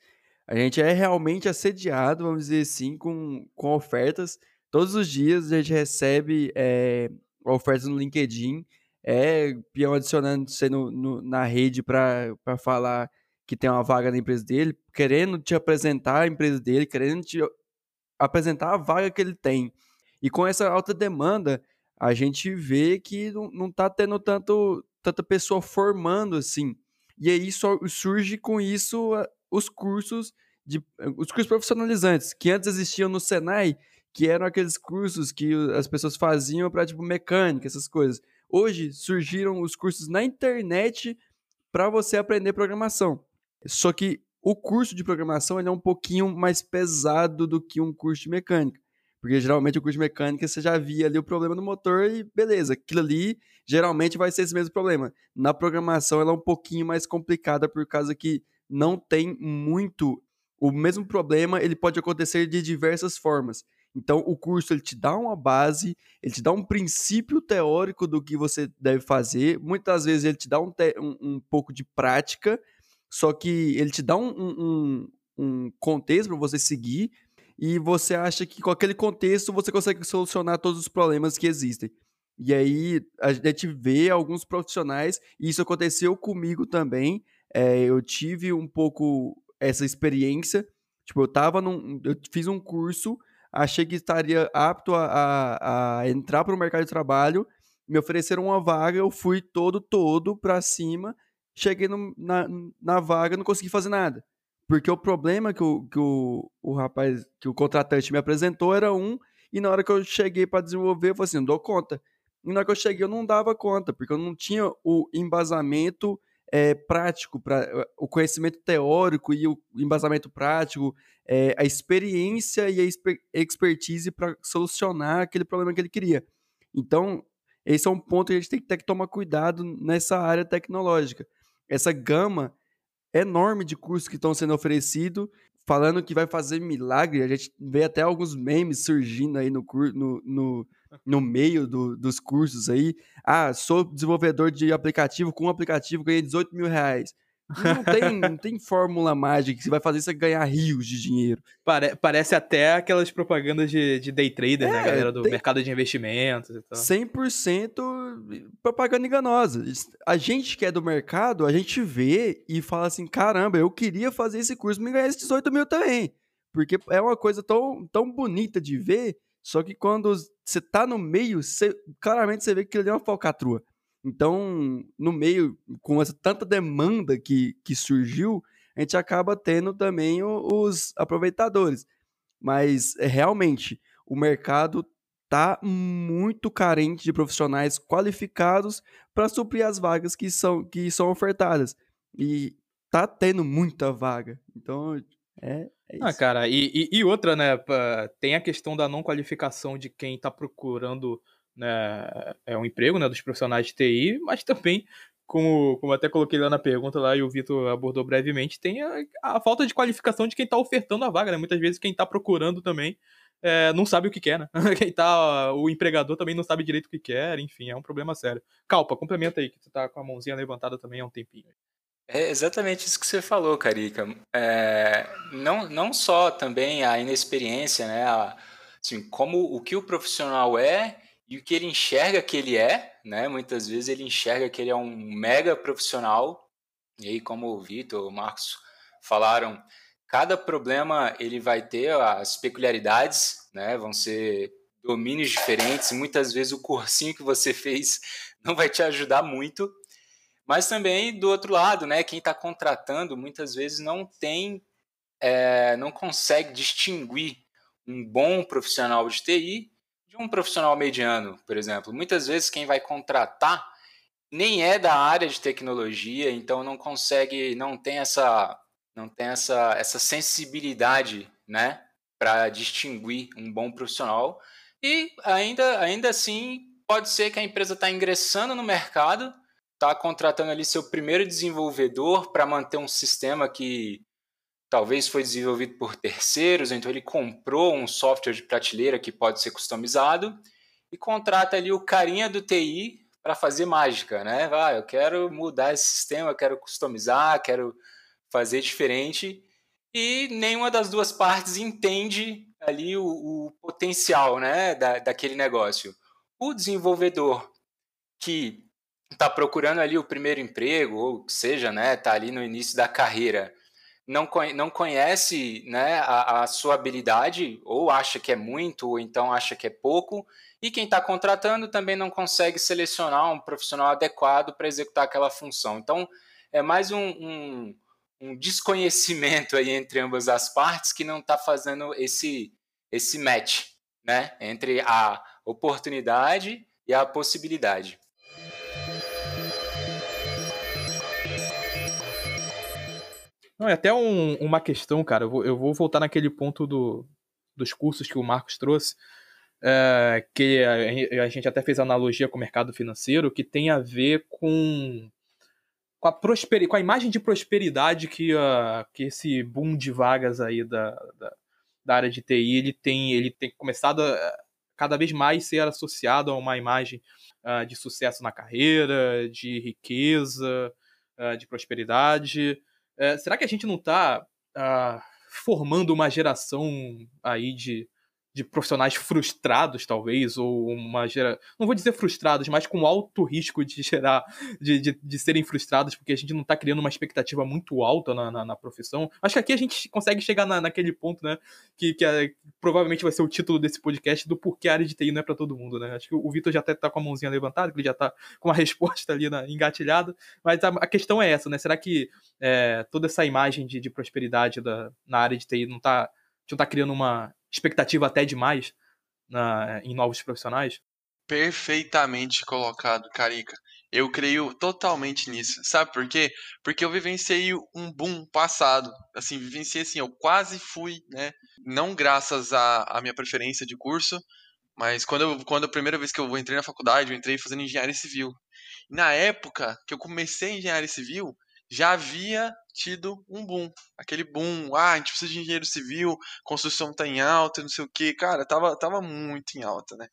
A gente é realmente assediado, vamos dizer assim, com, com ofertas. Todos os dias a gente recebe é, ofertas no LinkedIn, é peão adicionando você no, no, na rede para falar que tem uma vaga na empresa dele, querendo te apresentar a empresa dele, querendo te apresentar a vaga que ele tem. E com essa alta demanda, a gente vê que não, não tá tendo tanto, tanta pessoa formando assim. E aí só surge com isso os cursos de os cursos profissionalizantes que antes existiam no Senai, que eram aqueles cursos que as pessoas faziam para tipo mecânica, essas coisas. Hoje surgiram os cursos na internet para você aprender programação. Só que o curso de programação ele é um pouquinho mais pesado do que um curso de mecânica. Porque geralmente o curso de mecânica você já via ali o problema do motor e beleza, aquilo ali geralmente vai ser esse mesmo problema. Na programação ela é um pouquinho mais complicada por causa que não tem muito o mesmo problema, ele pode acontecer de diversas formas. Então o curso ele te dá uma base, ele te dá um princípio teórico do que você deve fazer, muitas vezes ele te dá um, um, um pouco de prática, só que ele te dá um, um, um contexto para você seguir e você acha que com aquele contexto você consegue solucionar todos os problemas que existem. E aí a gente vê alguns profissionais, e isso aconteceu comigo também. É, eu tive um pouco essa experiência. Tipo, eu tava num. Eu fiz um curso, achei que estaria apto a, a, a entrar para o mercado de trabalho, me ofereceram uma vaga, eu fui todo, todo para cima, cheguei no, na, na vaga, não consegui fazer nada. Porque o problema que o, que o, o rapaz, que o contratante me apresentou era um, e na hora que eu cheguei para desenvolver, eu falei assim, não dou conta. E na hora que eu cheguei, eu não dava conta, porque eu não tinha o embasamento é, prático, pra, o conhecimento teórico e o embasamento prático, é, a experiência e a expertise para solucionar aquele problema que ele queria. Então, esse é um ponto que a gente tem que ter que tomar cuidado nessa área tecnológica. Essa gama enorme de cursos que estão sendo oferecidos, falando que vai fazer milagre. A gente vê até alguns memes surgindo aí no, no, no, no meio do, dos cursos aí. Ah, sou desenvolvedor de aplicativo, com um aplicativo ganhei 18 mil reais. Não tem, não tem fórmula mágica que você vai fazer você ganhar rios de dinheiro. Pare, parece até aquelas propagandas de, de day trader, né, é, né, galera? Do tem... mercado de investimentos e tal. 100% propaganda enganosa. A gente que é do mercado, a gente vê e fala assim: caramba, eu queria fazer esse curso, me ganhar esses 18 mil também. Porque é uma coisa tão, tão bonita de ver, só que quando você tá no meio, você, claramente você vê que ele é uma falcatrua. Então, no meio, com essa tanta demanda que, que surgiu, a gente acaba tendo também os aproveitadores. Mas é, realmente o mercado está muito carente de profissionais qualificados para suprir as vagas que são, que são ofertadas. E tá tendo muita vaga. Então, é, é ah, cara, e, e, e, outra, né? Tem a questão da não qualificação de quem está procurando né, é um emprego né, dos profissionais de TI, mas também, como, como até coloquei lá na pergunta lá e o Vitor abordou brevemente, tem a, a, falta de qualificação de quem está ofertando a vaga. Né? Muitas vezes quem está procurando também é, não sabe o que quer, né? Quem tá, o empregador também não sabe direito o que quer, enfim, é um problema sério. Calpa, complementa aí, que tu tá com a mãozinha levantada também há um tempinho. É exatamente isso que você falou, Carica. É, não, não só também a inexperiência, né? A, assim, como o que o profissional é e o que ele enxerga que ele é, né? Muitas vezes ele enxerga que ele é um mega profissional. E aí, como o Vitor, o Marcos falaram, cada problema ele vai ter as peculiaridades, né? Vão ser domínios diferentes. Muitas vezes o cursinho que você fez não vai te ajudar muito. Mas também do outro lado, né? Quem está contratando muitas vezes não tem, é, não consegue distinguir um bom profissional de TI um profissional mediano, por exemplo. Muitas vezes quem vai contratar nem é da área de tecnologia, então não consegue, não tem essa, não tem essa, essa sensibilidade, né, para distinguir um bom profissional. E ainda, ainda assim, pode ser que a empresa está ingressando no mercado, está contratando ali seu primeiro desenvolvedor para manter um sistema que talvez foi desenvolvido por terceiros, então ele comprou um software de prateleira que pode ser customizado e contrata ali o carinha do TI para fazer mágica, né? Vai, eu quero mudar esse sistema, quero customizar, quero fazer diferente e nenhuma das duas partes entende ali o, o potencial, né, da, daquele negócio. O desenvolvedor que está procurando ali o primeiro emprego, ou seja, né, está ali no início da carreira, não, não conhece né, a, a, sua habilidade, ou acha que é muito, ou então acha que é pouco, e quem está contratando também não consegue selecionar um profissional adequado para executar aquela função. Então, é mais um, um, um desconhecimento aí entre ambas as partes que não está fazendo esse, esse match né, entre a oportunidade e a possibilidade. Não, é até um, uma questão, cara. Eu vou, eu vou, voltar naquele ponto do, dos cursos que o Marcos trouxe, é, que a, a, gente até fez analogia com o mercado financeiro, que tem a ver com, com, a, prosperi, com a imagem de prosperidade que, uh, que esse boom de vagas aí da, da, da, área de TI ele tem, ele tem começado a cada vez mais ser associado a uma imagem uh, de sucesso na carreira, de riqueza, uh, de prosperidade. É, será que a gente não está ah, formando uma geração aí de de profissionais frustrados, talvez, ou uma gera... não vou dizer frustrados, mas com alto risco de gerar, de, de, de serem frustrados, porque a gente não está criando uma expectativa muito alta na, na, na, profissão. Acho que aqui a gente consegue chegar na, naquele ponto, né, que, que é, provavelmente vai ser o título desse podcast do porquê a área de TI não é para todo mundo, né. Acho que o Vitor já até tá com a mãozinha levantada, que ele já está com a resposta ali na, engatilhada, mas a, a, questão é essa, né, será que é, toda essa imagem de, de prosperidade da, na área de TI não está não tá criando uma expectativa até demais na, em novos profissionais? Perfeitamente colocado, Carica. Eu creio totalmente nisso. Sabe por quê? Porque eu vivenciei um boom passado. Assim, vivenciei assim, eu quase fui, né? Não graças à, à minha preferência de curso, mas quando, eu, quando a primeira vez que eu entrei na faculdade, eu entrei fazendo engenharia civil. Na época que eu comecei engenharia civil, já havia tido um boom. Aquele boom, ah, a gente precisa de engenheiro civil, construção tá em alta, não sei o que, cara, tava, tava muito em alta, né?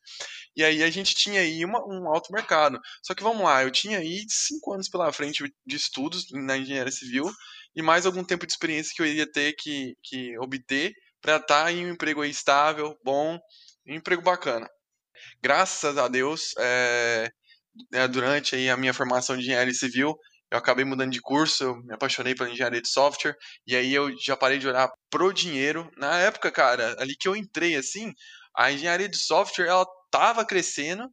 E aí a gente tinha aí uma, um alto mercado. Só que vamos lá, eu tinha aí cinco anos pela frente de estudos na engenharia civil e mais algum tempo de experiência que eu iria ter que, que obter para estar tá em um emprego estável, bom, um emprego bacana. Graças a Deus, é, durante aí a minha formação de engenharia civil, eu acabei mudando de curso, eu me apaixonei pela engenharia de software, e aí eu já parei de olhar pro dinheiro. Na época, cara, ali que eu entrei, assim, a engenharia de software, ela tava crescendo,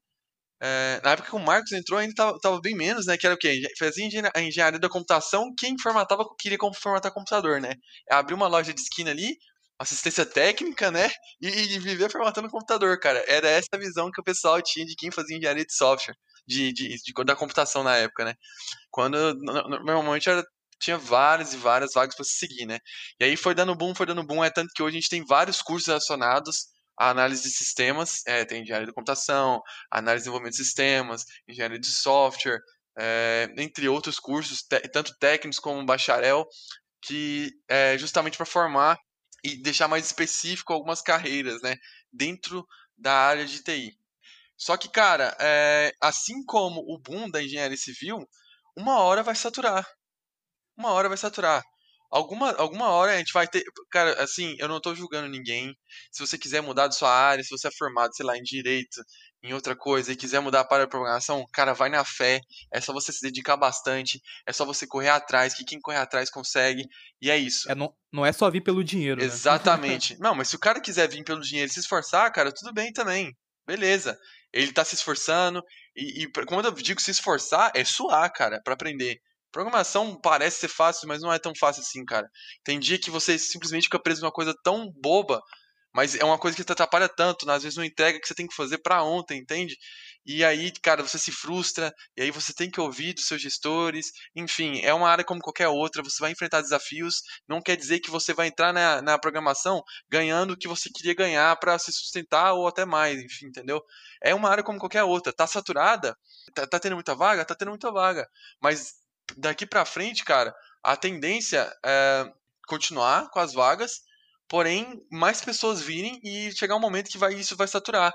é, na época que o Marcos entrou, ainda tava, tava, bem menos, né? Que era o quê? Fazia a engenharia da computação, quem formatava, queria formatar computador, né? É abrir uma loja de esquina ali, assistência técnica, né? E, e viver formatando computador, cara. Era essa a visão que o pessoal tinha de quem fazia engenharia de software de, de, de, da computação na época, né? Quando normalmente era, tinha várias e várias vagas para se seguir, né? E aí foi dando boom, foi dando boom, é tanto que hoje a gente tem vários cursos relacionados à análise de sistemas, é, tem engenharia de computação, análise de desenvolvimento de sistemas, engenharia de software, é, entre outros cursos, tanto técnicos como bacharel, que é justamente para formar e deixar mais específico algumas carreiras, né, dentro da área de TI. Só que, cara, é, assim como o boom da engenharia civil, uma hora vai saturar. Uma hora vai saturar. Alguma, alguma hora a gente vai ter. Cara, assim, eu não tô julgando ninguém. Se você quiser mudar de sua área, se você é formado, sei lá, em direito, em outra coisa, e quiser mudar para a programação, cara, vai na fé. É só você se dedicar bastante. É só você correr atrás, que quem corre atrás consegue. E é isso. É, não, não é só vir pelo dinheiro. Né? Exatamente. não, mas se o cara quiser vir pelo dinheiro e se esforçar, cara, tudo bem também. Beleza. Ele tá se esforçando. E, e quando eu digo se esforçar, é suar, cara, para aprender. Programação parece ser fácil, mas não é tão fácil assim, cara. Tem dia que você simplesmente fica preso numa coisa tão boba, mas é uma coisa que te atrapalha tanto, né? às vezes não entrega que você tem que fazer para ontem, entende? E aí, cara, você se frustra, e aí você tem que ouvir dos seus gestores. Enfim, é uma área como qualquer outra, você vai enfrentar desafios. Não quer dizer que você vai entrar na, na programação ganhando o que você queria ganhar para se sustentar ou até mais, enfim, entendeu? É uma área como qualquer outra. Tá saturada? Tá, tá tendo muita vaga? Tá tendo muita vaga. Mas daqui para frente, cara, a tendência é continuar com as vagas porém mais pessoas virem e chegar um momento que vai, isso vai saturar.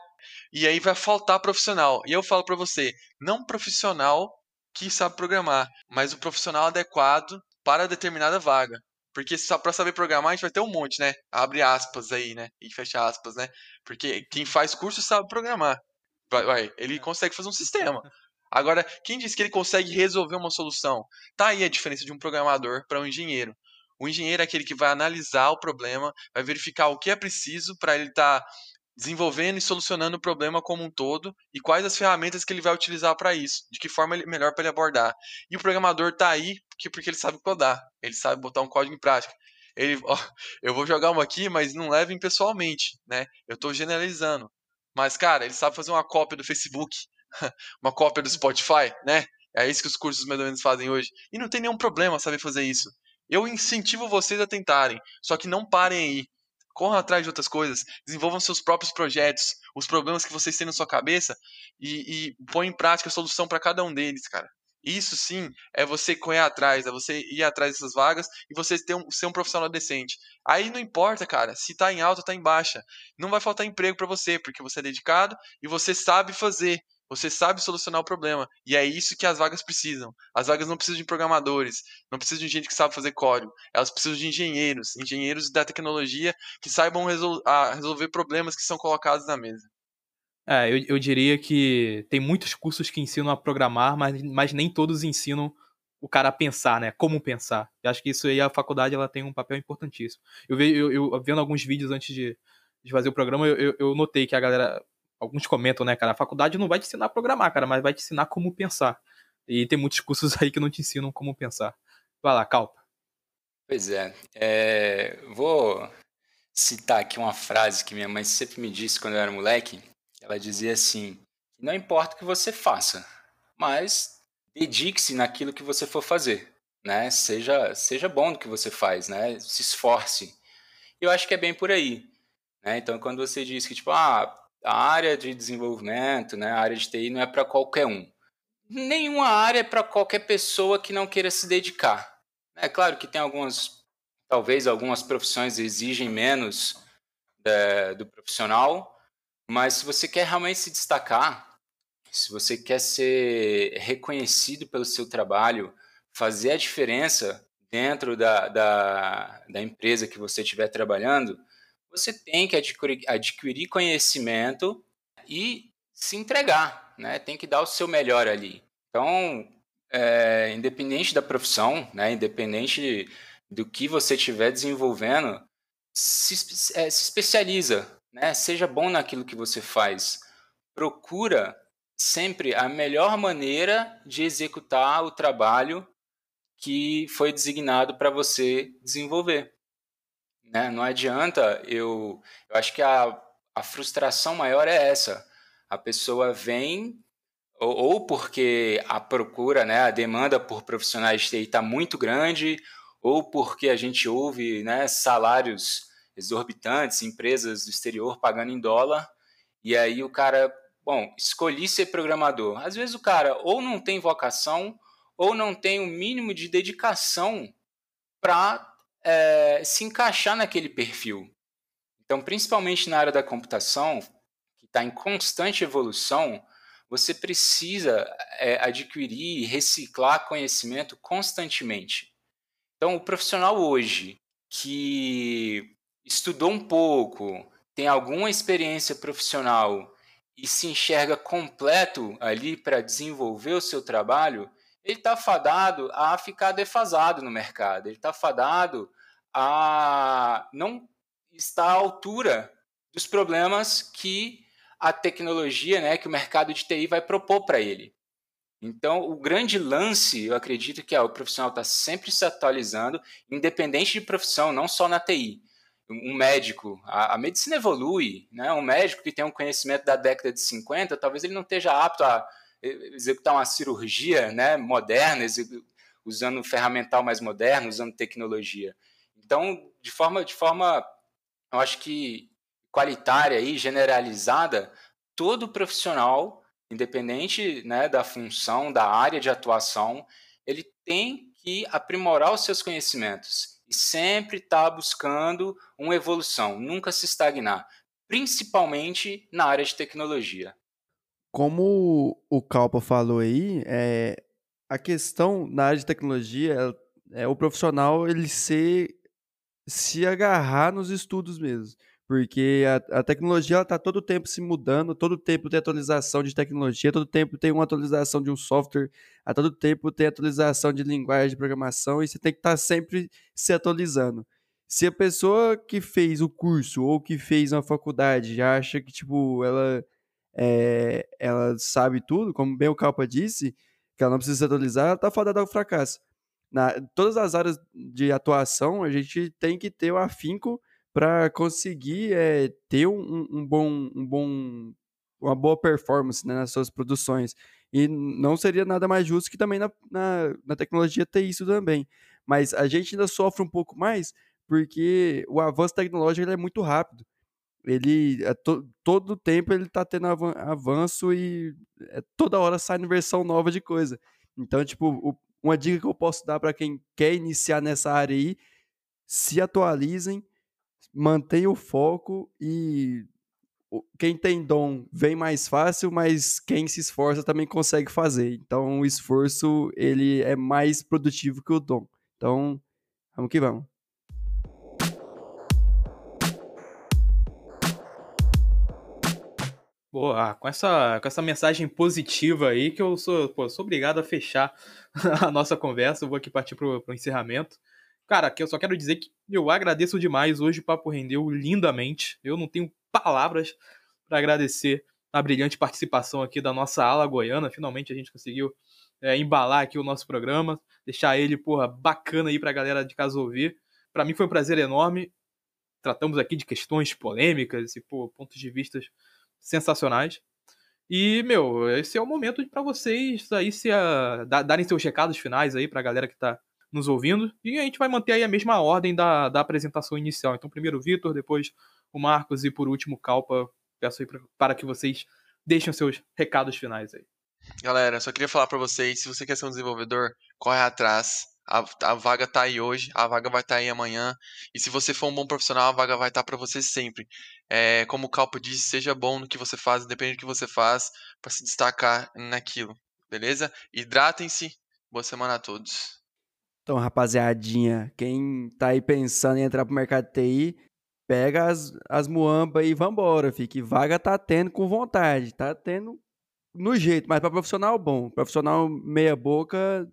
E aí vai faltar profissional. E eu falo para você, não profissional que sabe programar, mas o profissional adequado para determinada vaga. Porque para saber programar a gente vai ter um monte, né? Abre aspas aí, né? E fecha aspas, né? Porque quem faz curso sabe programar. Vai, vai, ele é. consegue fazer um sistema. Agora, quem diz que ele consegue resolver uma solução? Tá aí a diferença de um programador para um engenheiro. O engenheiro é aquele que vai analisar o problema, vai verificar o que é preciso para ele estar tá desenvolvendo e solucionando o problema como um todo e quais as ferramentas que ele vai utilizar para isso, de que forma ele, melhor para ele abordar. E o programador está aí porque, porque ele sabe codar, ele sabe botar um código em prática. Ele, ó, eu vou jogar uma aqui, mas não levem pessoalmente, né? Eu estou generalizando. Mas, cara, ele sabe fazer uma cópia do Facebook, uma cópia do Spotify, né? É isso que os cursos mais ou menos fazem hoje. E não tem nenhum problema saber fazer isso. Eu incentivo vocês a tentarem, só que não parem aí. Corram atrás de outras coisas, desenvolvam seus próprios projetos, os problemas que vocês têm na sua cabeça e, e põem em prática a solução para cada um deles, cara. Isso sim é você correr atrás, é você ir atrás dessas vagas e você ter um, ser um profissional decente. Aí não importa, cara, se tá em alta ou tá em baixa. Não vai faltar emprego para você, porque você é dedicado e você sabe fazer. Você sabe solucionar o problema. E é isso que as vagas precisam. As vagas não precisam de programadores, não precisam de gente que sabe fazer código. Elas precisam de engenheiros, engenheiros da tecnologia que saibam resol resolver problemas que são colocados na mesa. É, eu, eu diria que tem muitos cursos que ensinam a programar, mas, mas nem todos ensinam o cara a pensar, né? Como pensar. Eu acho que isso aí a faculdade ela tem um papel importantíssimo. Eu, vi, eu, eu vendo alguns vídeos antes de, de fazer o programa, eu, eu, notei que a galera. Alguns comentam, né, cara? A faculdade não vai te ensinar a programar, cara, mas vai te ensinar como pensar. E tem muitos cursos aí que não te ensinam como pensar. Vai lá, Calpa. Pois é. é vou citar aqui uma frase que minha mãe sempre me disse quando eu era moleque. Ela dizia assim: Não importa o que você faça, mas dedique-se naquilo que você for fazer. Né? Seja, seja bom no que você faz, né? se esforce. Eu acho que é bem por aí. Né? Então, quando você diz que tipo, ah, a área de desenvolvimento, né, a área de TI não é para qualquer um. Nenhuma área é para qualquer pessoa que não queira se dedicar. É claro que tem algumas, talvez algumas profissões exigem menos é, do profissional, mas se você quer realmente se destacar, se você quer ser reconhecido pelo seu trabalho, fazer a diferença dentro da, da, da empresa que você estiver trabalhando, você tem que adquirir, adquirir conhecimento e se entregar, né? Tem que dar o seu melhor ali. Então, é, independente da profissão, né? Independente do que você estiver desenvolvendo, se, é, se especializa, né? Seja bom naquilo que você faz. Procura sempre a melhor maneira de executar o trabalho que foi designado para você desenvolver. Né? Não adianta eu. Eu acho que a, a frustração maior é essa. A pessoa vem, ou, ou porque a procura, né, a demanda por profissionais de TI está muito grande, ou porque a gente ouve né, salários exorbitantes, empresas do exterior pagando em dólar, e aí o cara, bom, escolhi ser programador. Às vezes o cara ou não tem vocação, ou não tem o mínimo de dedicação para é, se encaixar naquele perfil. Então, principalmente na área da computação, que está em constante evolução, você precisa é, adquirir e reciclar conhecimento constantemente. Então, o profissional hoje que estudou um pouco, tem alguma experiência profissional e se enxerga completo ali para desenvolver o seu trabalho, ele está fadado a ficar defasado no mercado, ele está fadado a não estar à altura dos problemas que a tecnologia, né, que o mercado de TI vai propor para ele. Então, o grande lance, eu acredito que é o profissional está sempre se atualizando, independente de profissão, não só na TI. Um médico, a, a, medicina evolui, né? Um médico que tem um conhecimento da década de 50, talvez ele não esteja apto a executar uma cirurgia né, moderna, usando ferramental mais moderno, usando tecnologia. Então, de forma, de forma, eu acho que qualitária e generalizada, todo profissional, independente né, da função, da área de atuação, ele tem que aprimorar os seus conhecimentos e sempre estar tá buscando uma evolução, nunca se estagnar, principalmente na área de tecnologia. Como o Calpa falou aí, é, a questão na área de tecnologia é, é o profissional ele ser se agarrar nos estudos mesmo. Porque a, a tecnologia está todo tempo se mudando, todo tempo tem atualização de tecnologia, todo tempo tem uma atualização de um software, a todo tempo tem atualização de linguagem de programação e você tem que estar tá sempre se atualizando. Se a pessoa que fez o curso ou que fez uma faculdade já acha que tipo ela é, ela sabe tudo, como bem o Calpa disse, que ela não precisa se atualizar, ela está fadada ao fracasso. Na todas as áreas de atuação, a gente tem que ter o afinco para conseguir é, ter um, um, bom, um bom, uma boa performance né, nas suas produções. E não seria nada mais justo que também na, na, na tecnologia ter isso também. Mas a gente ainda sofre um pouco mais porque o avanço tecnológico é muito rápido ele é to, todo tempo ele tá tendo avanço e é, toda hora sai versão nova de coisa. Então, tipo, o, uma dica que eu posso dar para quem quer iniciar nessa área aí, se atualizem, mantenham o foco e quem tem dom vem mais fácil, mas quem se esforça também consegue fazer. Então, o esforço ele é mais produtivo que o dom. Então, vamos que vamos. Boa, com essa, com essa mensagem positiva aí que eu sou, pô, sou obrigado a fechar a nossa conversa. Eu vou aqui partir pro, pro encerramento. Cara, que eu só quero dizer que eu agradeço demais. Hoje o papo rendeu lindamente. Eu não tenho palavras para agradecer a brilhante participação aqui da nossa ala goiana. Finalmente a gente conseguiu é, embalar aqui o nosso programa, deixar ele, porra, bacana aí pra galera de casa ouvir. Para mim foi um prazer enorme. Tratamos aqui de questões polêmicas e, pô, pontos de vista sensacionais. E, meu, esse é o momento para vocês aí se a, darem seus recados finais aí pra galera que tá nos ouvindo. E a gente vai manter aí a mesma ordem da, da apresentação inicial. Então, primeiro o Vitor, depois o Marcos e por último o Calpa. Peço aí pra, para que vocês deixem seus recados finais aí. Galera, só queria falar para vocês, se você quer ser um desenvolvedor, corre atrás. A, a, vaga tá aí hoje, a vaga vai estar tá aí amanhã. E se você for um bom profissional, a vaga vai estar tá para você sempre. É, como o Calpo disse, seja bom no que você faz, independente do que você faz, para se destacar naquilo. Beleza? Hidratem-se. Boa semana a todos. Então, rapaziadinha, quem tá aí pensando em entrar pro mercado de TI, pega as, as muamba e vambora, fi, que vaga tá tendo com vontade, tá tendo no jeito, mas para profissional bom, profissional meia boca,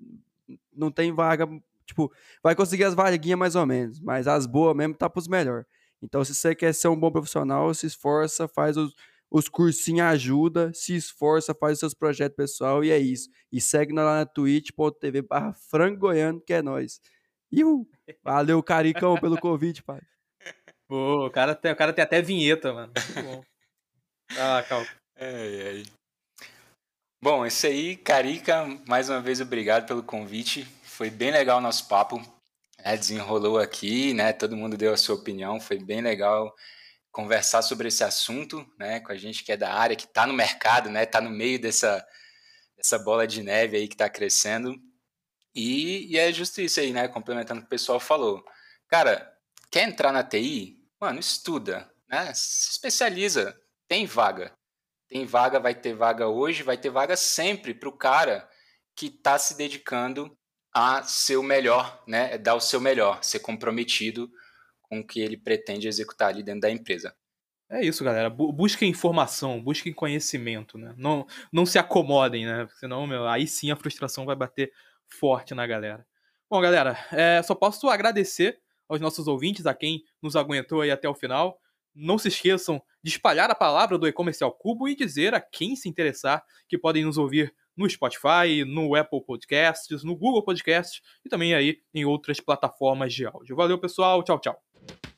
não tem vaga, tipo, vai conseguir as vaguinhas mais ou menos, mas as boas mesmo tá pros melhor. Então, se você quer ser um bom profissional, se esforça, faz os, os cursinhos ajuda, se esforça, faz os seus projetos pessoal e é isso. E segue lá na twitch.tv barra frango goiano, que é nóis. E valeu, Caricão, pelo convite, pai. Pô, o cara, tem, o cara tem até vinheta, mano. Muito bom. Ah, calma. É, é. Bom, isso aí, Carica, mais uma vez obrigado pelo convite. Foi bem legal o nosso papo. É, desenrolou aqui, né? Todo mundo deu a sua opinião, foi bem legal conversar sobre esse assunto, né? Com a gente que é da área, que está no mercado, né? Está no meio dessa, dessa bola de neve aí que está crescendo. E, e é justo isso aí, né? Complementando o que o pessoal falou. Cara, quer entrar na TI? Mano, estuda, né? Se especializa, tem vaga tem vaga, vai ter vaga hoje, vai ter vaga sempre para o cara que está se dedicando a ser o melhor, né? Dar o seu melhor, ser comprometido com o que ele pretende executar ali dentro da empresa. É isso, galera. Busquem informação, busquem conhecimento, né? Não, não se acomodem, né? Senão, meu, aí sim a frustração vai bater forte na galera. Bom, galera, é, só posso agradecer aos nossos ouvintes, a quem nos aguentou aí até o final. Não se esqueçam de espalhar a palavra do e-commerce ao cubo e dizer a quem se interessar que podem nos ouvir no Spotify, no Apple Podcasts, no Google Podcasts e também aí em outras plataformas de áudio. Valeu, pessoal. Tchau, tchau.